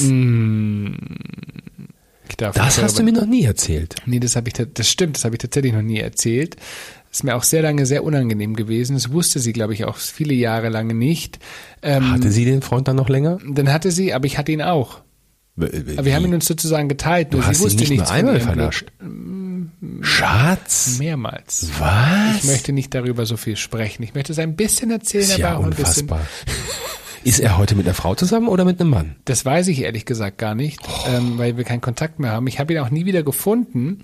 [SPEAKER 2] Darf
[SPEAKER 1] Das hast du mir noch nie erzählt.
[SPEAKER 2] Nee, das habe ich, das stimmt, das habe ich tatsächlich noch nie erzählt. Ist mir auch sehr lange sehr unangenehm gewesen. Das wusste sie, glaube ich, auch viele Jahre lange nicht. Ähm,
[SPEAKER 1] Hatte sie den Freund dann noch länger?
[SPEAKER 2] dann hatte sie, aber ich hatte ihn auch. Aber wir haben ihn uns sozusagen geteilt.
[SPEAKER 1] Du
[SPEAKER 2] nur
[SPEAKER 1] hast
[SPEAKER 2] sie
[SPEAKER 1] ihn
[SPEAKER 2] wusste
[SPEAKER 1] nicht
[SPEAKER 2] nichts
[SPEAKER 1] nur einmal vernascht.
[SPEAKER 2] Glück.
[SPEAKER 1] Schatz.
[SPEAKER 2] Mehrmals.
[SPEAKER 1] Was?
[SPEAKER 2] Ich möchte nicht darüber so viel sprechen. Ich möchte es ein bisschen erzählen,
[SPEAKER 1] ist
[SPEAKER 2] aber
[SPEAKER 1] ja
[SPEAKER 2] auch ein bisschen.
[SPEAKER 1] unfassbar. Ist er heute mit einer Frau zusammen oder mit einem Mann?
[SPEAKER 2] Das weiß ich ehrlich gesagt gar nicht, ähm, weil wir keinen Kontakt mehr haben. Ich habe ihn auch nie wieder gefunden.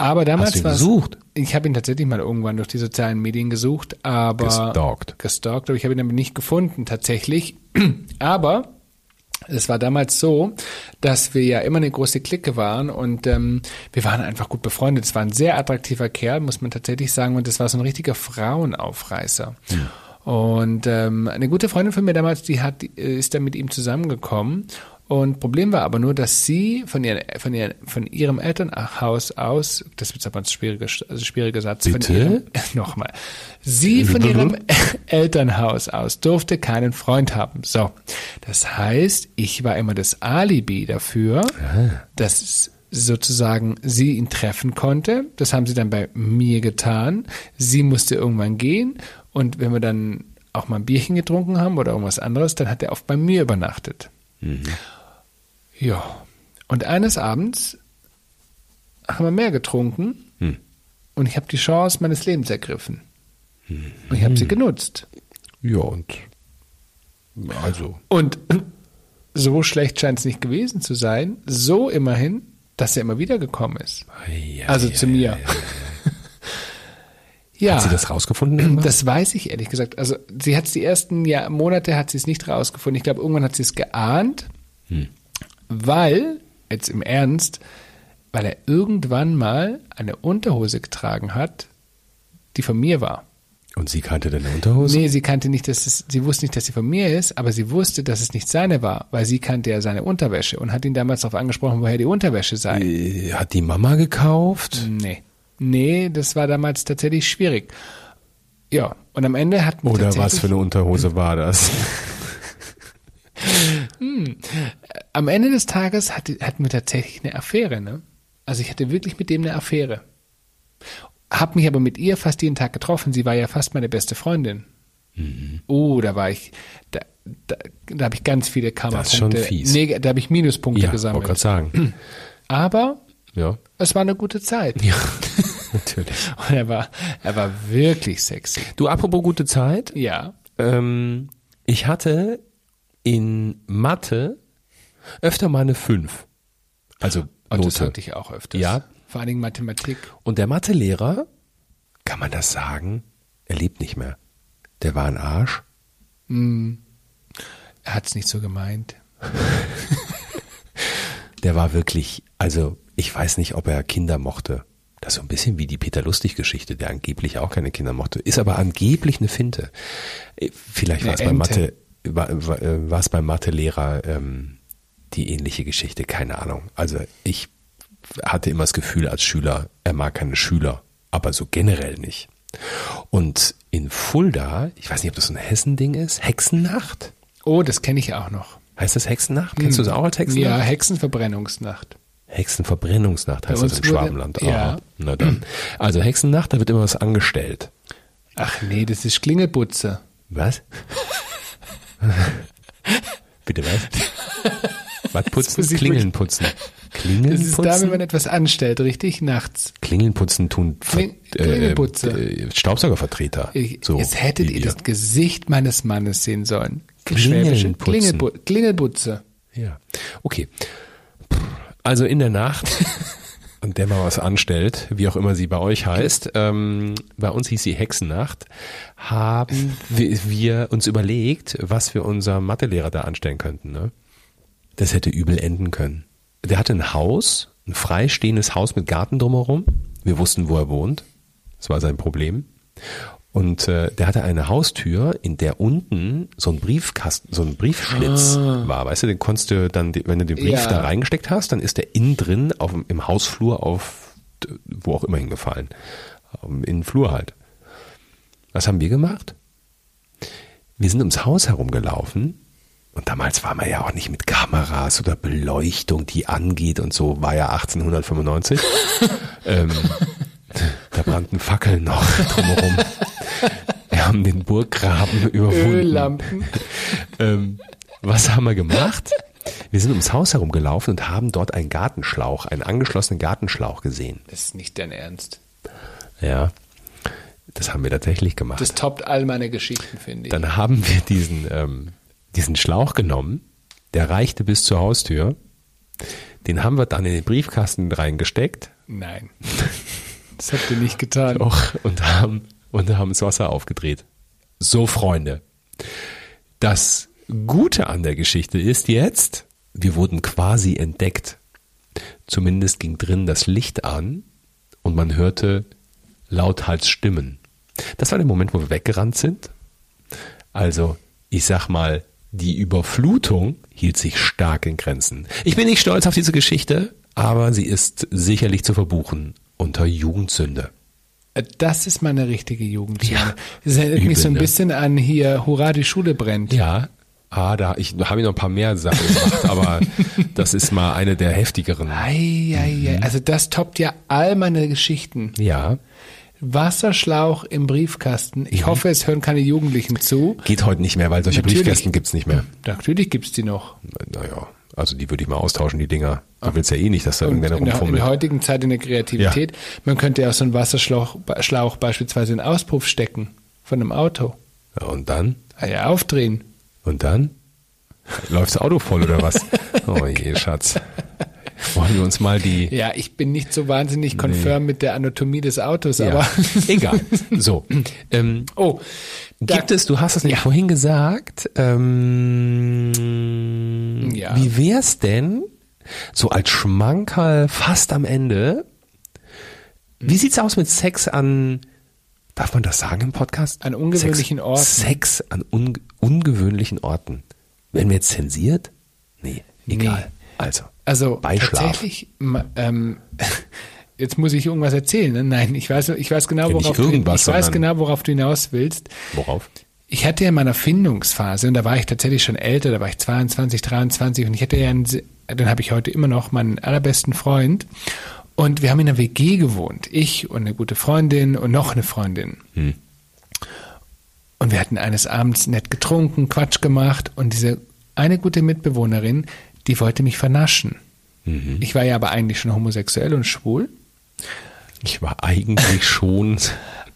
[SPEAKER 2] Aber damals
[SPEAKER 1] Hast du ihn
[SPEAKER 2] war
[SPEAKER 1] gesucht?
[SPEAKER 2] Ich habe ihn tatsächlich mal irgendwann durch die sozialen Medien gesucht, aber
[SPEAKER 1] Gestalkt.
[SPEAKER 2] gestalkt, aber ich habe ihn aber nicht gefunden tatsächlich. [CLEARS THROAT] Aber es war damals so, dass wir ja immer eine große Clique waren und ähm, wir waren einfach gut befreundet. Es war ein sehr attraktiver Kerl, muss man tatsächlich sagen, und das war so ein richtiger Frauenaufreißer. Und ähm, eine gute Freundin von mir damals, die hat, äh, ist dann mit ihm zusammengekommen. Und Problem war aber nur, dass sie von, ihren, von, ihren, von ihrem Elternhaus aus, das wird aber ein schwieriger, also schwieriger Satz,
[SPEAKER 1] Bitte?
[SPEAKER 2] von ihrem, [LAUGHS] nochmal, sie von ihrem [LAUGHS] Elternhaus aus durfte keinen Freund haben. So, das heißt, ich war immer das Alibi dafür, dass sozusagen sie ihn treffen konnte. Das haben sie dann bei mir getan. Sie musste irgendwann gehen und wenn wir dann auch mal ein Bierchen getrunken haben oder irgendwas anderes, dann hat er oft bei mir übernachtet. Ja. Und eines Abends haben wir mehr getrunken
[SPEAKER 1] Hm.
[SPEAKER 2] und ich habe die Chance meines Lebens ergriffen. Und ich habe
[SPEAKER 1] Hm.
[SPEAKER 2] sie genutzt.
[SPEAKER 1] Ja, und also.
[SPEAKER 2] Und [CLEARS THROAT] so schlecht scheint es nicht gewesen zu sein. So immerhin, dass er immer wieder gekommen ist.
[SPEAKER 1] Ja,
[SPEAKER 2] Also
[SPEAKER 1] ja,
[SPEAKER 2] zu mir. [LAUGHS] Ja,
[SPEAKER 1] Hat sie das rausgefunden? irgendwann?
[SPEAKER 2] das weiß ich ehrlich gesagt. Also sie hat es die ersten Jahr, Monate hat sie es nicht rausgefunden. Ich glaube, irgendwann hat sie es geahnt,
[SPEAKER 1] Hm.
[SPEAKER 2] Weil, jetzt im Ernst, weil er irgendwann mal eine Unterhose getragen hat, die von mir war.
[SPEAKER 1] Und sie kannte deine Unterhose?
[SPEAKER 2] Nee, sie kannte nicht, dass es, sie wusste nicht, dass sie von mir ist, aber sie wusste, dass es nicht seine war, weil sie kannte ja seine Unterwäsche und hat ihn damals darauf angesprochen, woher die Unterwäsche sei.
[SPEAKER 1] Äh, Hat die Mama gekauft?
[SPEAKER 2] Nee. Nee, das war damals tatsächlich schwierig. Ja, und am Ende hat mir
[SPEAKER 1] Oder was für eine Unterhose war das? [LAUGHS]
[SPEAKER 2] Am Ende des Tages hatte, hatten wir tatsächlich eine Affäre, ne? Also ich hatte wirklich mit dem eine Affäre. Hab mich aber mit ihr fast jeden Tag getroffen. Sie war ja fast meine beste Freundin.
[SPEAKER 1] Mhm.
[SPEAKER 2] Oh, da war ich, da, da, da habe ich ganz viele
[SPEAKER 1] Das ist schon
[SPEAKER 2] Karma-Punkte.
[SPEAKER 1] fies.
[SPEAKER 2] Nee, da habe ich Minuspunkte
[SPEAKER 1] ja, wollte
[SPEAKER 2] gesammelt.
[SPEAKER 1] gerade sagen. [CLEARS THROAT]
[SPEAKER 2] Aber
[SPEAKER 1] Ja,
[SPEAKER 2] es war eine gute Zeit.
[SPEAKER 1] ja, [LAUGHS] natürlich.
[SPEAKER 2] Und er war, er war wirklich sexy.
[SPEAKER 1] Du, apropos gute Zeit.
[SPEAKER 2] Ja.
[SPEAKER 1] Ähm, ich hatte in Mathe öfter mal eine 5. Also
[SPEAKER 2] Und das
[SPEAKER 1] Note.
[SPEAKER 2] hatte ich auch öfters.
[SPEAKER 1] Ja.
[SPEAKER 2] Vor allen Dingen Mathematik.
[SPEAKER 1] Und der Mathelehrer, kann man das sagen? Er lebt nicht mehr. Der war ein Arsch.
[SPEAKER 2] Er hat es nicht so gemeint. [LAUGHS]
[SPEAKER 1] Der war wirklich, also ich weiß nicht, ob er Kinder mochte. Das ist so ein bisschen wie die Peter Lustig-Geschichte, der angeblich auch keine Kinder mochte. Ist aber angeblich eine Finte. Äh, Vielleicht war es
[SPEAKER 2] Ente.
[SPEAKER 1] Mathe, war, war, äh, war es beim Mathelehrer ähm, die ähnliche Geschichte, keine Ahnung. Also ich hatte immer das Gefühl als Schüler, er mag keine Schüler, aber so generell nicht. Und in Fulda, ich weiß nicht, ob das so ein Hessending ist, Hexennacht?
[SPEAKER 2] Oh, das kenne ich auch noch.
[SPEAKER 1] Heißt das Hexennacht? Kennst du das auch als Hexennacht?
[SPEAKER 2] Ja, Hexenverbrennungsnacht.
[SPEAKER 1] Hexenverbrennungsnacht heißt das im Schwabenland.
[SPEAKER 2] ja.
[SPEAKER 1] Aha. Na dann. Also Hexennacht, da wird immer was angestellt.
[SPEAKER 2] Ach nee, das ist Klingelputze.
[SPEAKER 1] Was? [LAUGHS] [LAUGHS] Bitte was? Was putzen? Klingeln putzen. Klingeln
[SPEAKER 2] Das ist da, wenn man etwas anstellt, richtig? Nachts.
[SPEAKER 1] Klingeln putzen tun
[SPEAKER 2] Kling-
[SPEAKER 1] äh, äh, Staubsaugervertreter.
[SPEAKER 2] Ich,
[SPEAKER 1] so
[SPEAKER 2] jetzt hättet ihr das Gesicht meines Mannes sehen sollen.
[SPEAKER 1] Klingeln putzen.
[SPEAKER 2] Klingelpu Klingelputze.
[SPEAKER 1] Ja. Okay. Also in der Nacht, [LAUGHS] und der mal was anstellt, wie auch immer sie bei euch heißt, ähm, bei uns hieß sie Hexennacht, haben wir, uns überlegt, was wir unserem Mathelehrer da anstellen könnten. Ne? Das hätte übel enden können. Der hatte ein Haus, ein freistehendes Haus mit Garten drumherum. Wir wussten, wo er wohnt. Das war sein Problem. Und äh, der hatte eine Haustür, in der unten so ein Briefkasten, so ein Briefschlitz war. Weißt du, den konntest du dann, wenn du den Brief
[SPEAKER 2] Ja.
[SPEAKER 1] da reingesteckt hast, dann ist der innen drin auf, im Hausflur auf wo auch immer hingefallen. Ähm, In den Flur halt. Was haben wir gemacht? Wir sind ums Haus herumgelaufen und damals war man ja auch nicht mit Kameras oder Beleuchtung, die angeht und so, war ja 1895. [LAUGHS] ähm, da brannten Fackeln noch [LAUGHS] drumherum. Wir haben den Burggraben überwunden.
[SPEAKER 2] Öllampen.
[SPEAKER 1] Ähm, was haben wir gemacht? Wir sind ums Haus herumgelaufen und haben dort einen Gartenschlauch, einen angeschlossenen Gartenschlauch gesehen.
[SPEAKER 2] Das ist nicht dein Ernst.
[SPEAKER 1] Ja, das haben wir tatsächlich gemacht.
[SPEAKER 2] Das toppt all meine Geschichten, finde ich.
[SPEAKER 1] Dann haben wir diesen, ähm, diesen Schlauch genommen, der reichte bis zur Haustür. Den haben wir dann in den Briefkasten reingesteckt
[SPEAKER 2] Nein. [LAUGHS] Das habt ihr nicht getan.
[SPEAKER 1] auch, und haben, und haben das Wasser aufgedreht. So, Freunde. Das Gute an der Geschichte ist jetzt, wir wurden quasi entdeckt. Zumindest ging drin das Licht an und man hörte lauthals Stimmen. Das war der Moment, wo wir weggerannt sind. Also, ich sag mal, die Überflutung hielt sich stark in Grenzen. Ich bin nicht stolz auf diese Geschichte, aber sie ist sicherlich zu verbuchen unter Jugendsünde.
[SPEAKER 2] Äh, Das ist meine richtige Jugendsünde.
[SPEAKER 1] Ja.
[SPEAKER 2] Das erinnert mich so ein
[SPEAKER 1] ne?
[SPEAKER 2] bisschen an hier, Hurra, die Schule brennt.
[SPEAKER 1] Ja. Ah, da ich habe ich noch ein paar mehr Sachen gemacht, aber [LAUGHS] das ist mal eine der heftigeren.
[SPEAKER 2] Ei, ei,
[SPEAKER 1] Mhm.
[SPEAKER 2] ei. Also das toppt ja all meine Geschichten.
[SPEAKER 1] Ja.
[SPEAKER 2] Wasserschlauch im Briefkasten. Ich hoffe, es hören keine Jugendlichen zu.
[SPEAKER 1] Geht heute nicht mehr, weil solche
[SPEAKER 2] Natürlich.
[SPEAKER 1] Briefkästen gibt's nicht mehr.
[SPEAKER 2] Natürlich gibt's die noch.
[SPEAKER 1] Naja, also die würde ich mal austauschen, die Dinger. Du willst ja eh nicht, dass da irgendwer
[SPEAKER 2] in der, in
[SPEAKER 1] rumfummelt.
[SPEAKER 2] der heutigen Zeit in der Kreativität, man könnte ja auch so einen Wasserschlauch Schlauch beispielsweise in den Auspuff stecken von einem Auto.
[SPEAKER 1] Ja, und dann?
[SPEAKER 2] Ah ja, aufdrehen.
[SPEAKER 1] Und dann? Läuft das Auto voll oder was? [LAUGHS] Oh je, Schatz. Wollen wir uns mal die.
[SPEAKER 2] Ja, ich bin nicht so wahnsinnig konfirm mit der Anatomie des Autos,
[SPEAKER 1] Ja,
[SPEAKER 2] aber
[SPEAKER 1] egal. [LAUGHS] So. [CLEARS THROAT] Ähm,
[SPEAKER 2] oh,
[SPEAKER 1] Gibt es, du hast es nämlich vorhin gesagt, ähm,
[SPEAKER 2] Ja.
[SPEAKER 1] wie wär's denn, so als Schmankerl fast am Ende, wie sieht's aus mit Sex an, darf man das sagen im Podcast?
[SPEAKER 2] An ungewöhnlichen
[SPEAKER 1] Sex,
[SPEAKER 2] Orten.
[SPEAKER 1] Sex an un, ungewöhnlichen Orten. Werden wir jetzt zensiert? Nee, egal. Also,
[SPEAKER 2] also
[SPEAKER 1] Beischlaf.
[SPEAKER 2] tatsächlich, ähm, [LAUGHS] jetzt muss ich irgendwas erzählen. Ne? Nein, ich weiß, ich weiß genau,
[SPEAKER 1] Ja,
[SPEAKER 2] worauf du, ich weiß genau, worauf du hinaus willst.
[SPEAKER 1] worauf?
[SPEAKER 2] Ich hatte ja in meiner Findungsphase, und da war ich tatsächlich schon älter, da war ich 22, 23 und ich hatte ja einen, den habe ich heute immer noch, meinen allerbesten Freund. Und wir haben in einer WG gewohnt. Ich und eine gute Freundin und noch eine Freundin.
[SPEAKER 1] Hm.
[SPEAKER 2] Und wir hatten eines Abends nett getrunken, Quatsch gemacht und diese eine gute Mitbewohnerin, die wollte mich vernaschen.
[SPEAKER 1] Mhm.
[SPEAKER 2] Ich war ja aber eigentlich schon homosexuell und schwul.
[SPEAKER 1] Ich war eigentlich schon,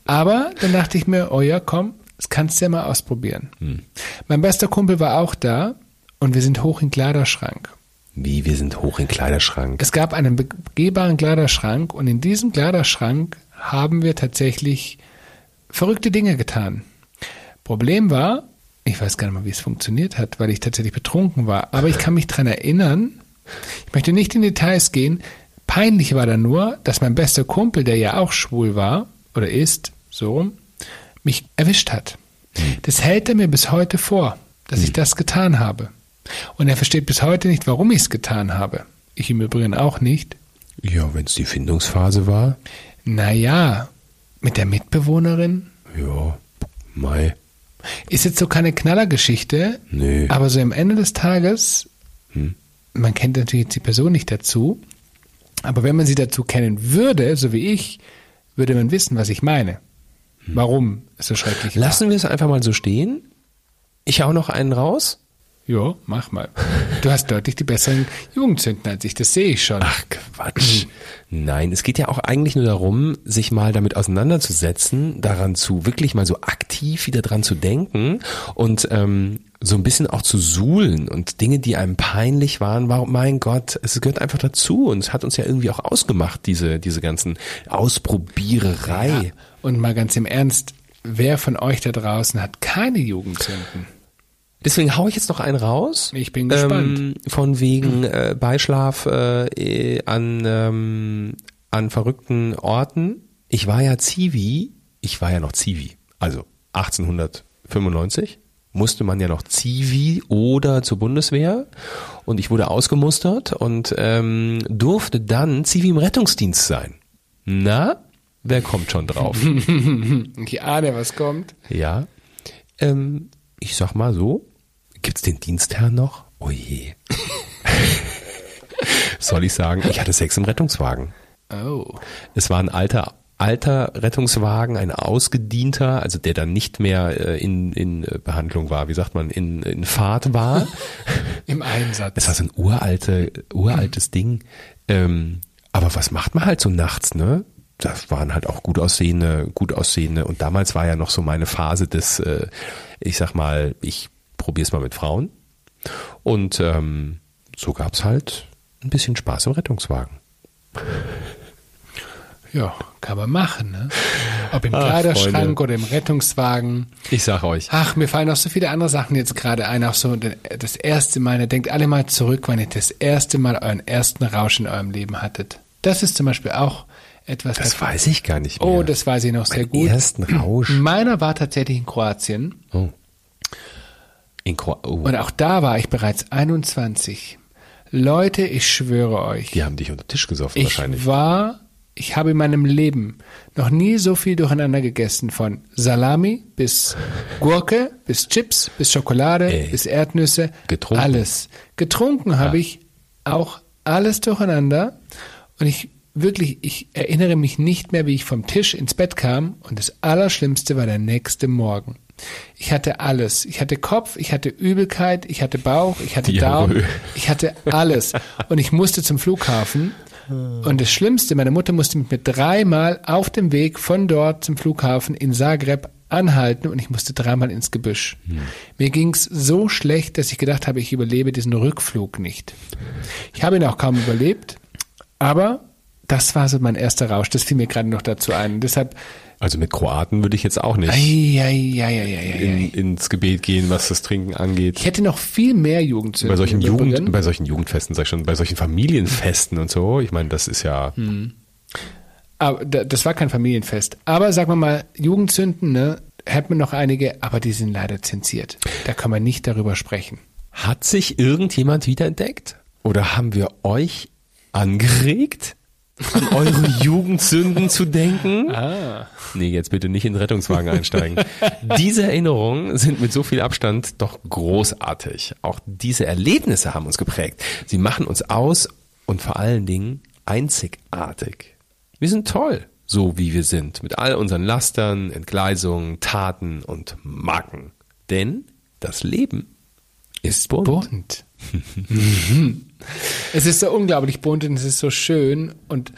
[SPEAKER 2] Aber dann dachte ich mir, oh ja, komm, das kannst du ja mal ausprobieren.
[SPEAKER 1] Hm.
[SPEAKER 2] Mein bester Kumpel war auch da und wir sind hoch in den Kleiderschrank.
[SPEAKER 1] wie, wir sind hoch in den Kleiderschrank.
[SPEAKER 2] Es gab einen begehbaren Kleiderschrank und in diesem Kleiderschrank haben wir tatsächlich verrückte Dinge getan. Problem war, ich weiß gar nicht mal, wie es funktioniert hat, weil ich tatsächlich betrunken war, aber ich kann mich dran erinnern, ich möchte nicht in Details gehen, peinlich war da nur, dass mein bester Kumpel, der ja auch schwul war oder ist, so mich erwischt hat. Das hält er mir bis heute vor, dass ich das getan habe. Und er versteht bis heute nicht, warum ich es getan habe. Ich im Übrigen auch nicht.
[SPEAKER 1] Ja, wenn es die Findungsphase war,
[SPEAKER 2] Naja, mit der Mitbewohnerin
[SPEAKER 1] ja, Mai,
[SPEAKER 2] ist jetzt so keine Knallergeschichte,
[SPEAKER 1] nö.
[SPEAKER 2] aber so am Ende des Tages,
[SPEAKER 1] Hm.
[SPEAKER 2] man kennt natürlich jetzt die Person nicht dazu, aber wenn man sie dazu kennen würde, so wie ich, würde man wissen, was ich meine. Warum es so schrecklich war.
[SPEAKER 1] Lassen wir es einfach mal so stehen. Ich hau noch einen raus.
[SPEAKER 2] Jo, mach mal. Du hast deutlich die besseren Jugendzünden als ich, das sehe ich schon.
[SPEAKER 1] Ach Quatsch. Nein, es geht ja auch eigentlich nur darum, sich mal damit auseinanderzusetzen, daran zu wirklich mal so aktiv wieder dran zu denken und ähm, so ein bisschen auch zu suhlen und Dinge, die einem peinlich waren, warum, mein Gott, es gehört einfach dazu und es hat uns ja irgendwie auch ausgemacht, diese, diese ganzen Ausprobiererei.
[SPEAKER 2] Und mal ganz im Ernst, wer von euch da draußen hat keine Jugendzünden?
[SPEAKER 1] Deswegen hau ich jetzt noch einen raus.
[SPEAKER 2] Ich bin gespannt.
[SPEAKER 1] Ähm, von wegen äh, Beischlaf äh, eh, an, ähm, an verrückten Orten. Ich war ja Zivi, ich war ja noch Zivi. Also 1895 musste man ja noch Zivi oder zur Bundeswehr und ich wurde ausgemustert und ähm, durfte dann Zivi im Rettungsdienst sein. Na, wer kommt schon drauf? [LAUGHS]
[SPEAKER 2] Ich ahne, was kommt.
[SPEAKER 1] Ja. Ähm, ich sag mal so, gibt's den Dienstherrn noch? Oh je. [LAUGHS] Soll ich sagen, ich hatte Sex im Rettungswagen.
[SPEAKER 2] Oh.
[SPEAKER 1] Es war ein alter alter Rettungswagen, ein ausgedienter, also der dann nicht mehr äh, in, in äh, Behandlung war, wie sagt man, in, in Fahrt war. [LAUGHS]
[SPEAKER 2] Im Einsatz.
[SPEAKER 1] Es war so ein uralte, uraltes Ding. Ähm, aber was macht man halt so nachts, ne? Das waren halt auch gut aussehende, gut aussehende. Und damals war ja noch so meine Phase des, äh, ich sag mal, ich probier's mal mit Frauen. Und ähm, so gab's halt ein bisschen Spaß im Rettungswagen.
[SPEAKER 2] Ja, kann man machen, ne? Ob im
[SPEAKER 1] Ach,
[SPEAKER 2] Kleiderschrank
[SPEAKER 1] Freunde.
[SPEAKER 2] oder im Rettungswagen.
[SPEAKER 1] Ich sag euch.
[SPEAKER 2] Ach, mir fallen auch so viele andere Sachen jetzt gerade ein. Auch so das erste Mal. Da denkt alle mal zurück, wann ihr das erste Mal euren ersten Rausch in eurem Leben hattet. Das ist zum Beispiel auch etwas.
[SPEAKER 1] Das weiß ich gar nicht mehr.
[SPEAKER 2] oh, das weiß ich noch sehr
[SPEAKER 1] Meinen
[SPEAKER 2] gut.
[SPEAKER 1] ersten Rausch. [CLEARS THROAT]
[SPEAKER 2] Meiner war tatsächlich in Kroatien.
[SPEAKER 1] Oh. In Kro oh,
[SPEAKER 2] Und auch da war ich bereits 21. Leute, ich schwöre euch.
[SPEAKER 1] die haben dich unter den Tisch gesoffen
[SPEAKER 2] Ich
[SPEAKER 1] wahrscheinlich.
[SPEAKER 2] war, ich habe in meinem Leben noch nie so viel durcheinander gegessen von Salami bis Gurke, bis Chips, bis Schokolade,
[SPEAKER 1] Ey.
[SPEAKER 2] bis Erdnüsse.
[SPEAKER 1] Getrunken.
[SPEAKER 2] Alles. Getrunken habe ich auch alles durcheinander. Und ich wirklich, ich erinnere mich nicht mehr, wie ich vom Tisch ins Bett kam und das Allerschlimmste war der nächste Morgen. Ich hatte alles. Ich hatte Kopf, ich hatte Übelkeit, ich hatte Bauch, ich hatte
[SPEAKER 1] Diarrhoe.
[SPEAKER 2] Darm, ich hatte alles. Und ich musste zum Flughafen. Und das Schlimmste, meine Mutter musste mit mir dreimal auf dem Weg von dort zum Flughafen in Zagreb anhalten und ich musste dreimal ins Gebüsch. Mir ging's so schlecht, dass ich gedacht habe, ich überlebe diesen Rückflug nicht. Ich habe ihn auch kaum überlebt, aber das war so mein erster Rausch. Das fiel mir gerade noch dazu ein. Deshalb,
[SPEAKER 1] Also mit Kroaten würde ich jetzt auch nicht
[SPEAKER 2] ei, ei, ei,
[SPEAKER 1] in, ins Gebet gehen, was das Trinken angeht.
[SPEAKER 2] Ich hätte noch viel mehr Jugendsünden.
[SPEAKER 1] bei solchen Jugend, bei solchen Jugendfesten, sag ich schon, bei solchen Familienfesten und so. Ich meine, das ist ja,
[SPEAKER 2] Aber da- das war kein Familienfest. Aber sagen wir mal, Jugendsünden, ne, hat man noch einige, aber die sind leider zensiert. Da kann man nicht darüber sprechen.
[SPEAKER 1] hat sich irgendjemand wiederentdeckt? Oder haben wir euch angeregt, an eure Jugendsünden zu denken?
[SPEAKER 2] Ah.
[SPEAKER 1] Nee, jetzt bitte nicht in den Rettungswagen einsteigen. diese Erinnerungen sind mit so viel Abstand doch großartig. Auch diese Erlebnisse haben uns geprägt. Sie machen uns aus und vor allen Dingen einzigartig. Wir sind toll, so wie wir sind, mit all unseren Lastern, Entgleisungen, Taten und Marken. Denn das Leben ist bunt.
[SPEAKER 2] Bunt. [LAUGHS] Mhm. es ist so unglaublich bunt und es ist so schön und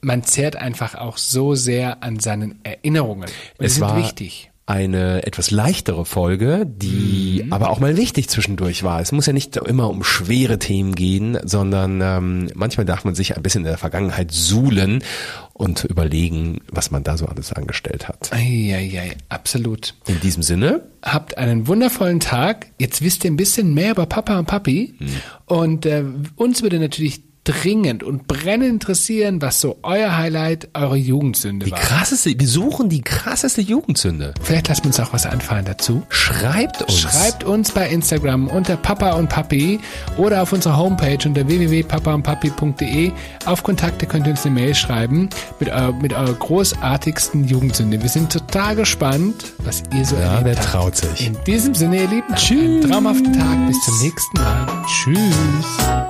[SPEAKER 2] man zehrt einfach auch so sehr an seinen Erinnerungen. Und
[SPEAKER 1] Es war
[SPEAKER 2] wichtig.
[SPEAKER 1] eine etwas leichtere Folge, die aber auch mal wichtig zwischendurch war. Es muss ja nicht immer um schwere Themen gehen, sondern ähm, manchmal darf man sich ein bisschen in der Vergangenheit suhlen und überlegen, was man da so alles angestellt hat.
[SPEAKER 2] Eieiei, absolut.
[SPEAKER 1] In diesem Sinne,
[SPEAKER 2] Habt einen wundervollen Tag. Jetzt wisst ihr ein bisschen mehr über Papa und Papi. Und äh, uns würde natürlich dringend und brennend interessieren, was so euer Highlight, eure Jugendsünde
[SPEAKER 1] die
[SPEAKER 2] war.
[SPEAKER 1] krasseste, wir suchen die krasseste Jugendsünde.
[SPEAKER 2] Vielleicht lassen wir uns auch was einfallen dazu.
[SPEAKER 1] Schreibt uns.
[SPEAKER 2] Schreibt uns bei Instagram unter Papa und Papi oder auf unserer Homepage unter www.papaundpapi.de. Auf Kontakte könnt ihr uns eine Mail schreiben mit, eurer, mit eurer großartigsten Jugendsünde. Wir sind total gespannt, was ihr so
[SPEAKER 1] Ja,
[SPEAKER 2] erlebt
[SPEAKER 1] wer
[SPEAKER 2] habt.
[SPEAKER 1] traut sich?
[SPEAKER 2] In diesem Sinne, ihr Lieben, habt einen traumhaften Tag. Bis zum nächsten Mal. Tschüss.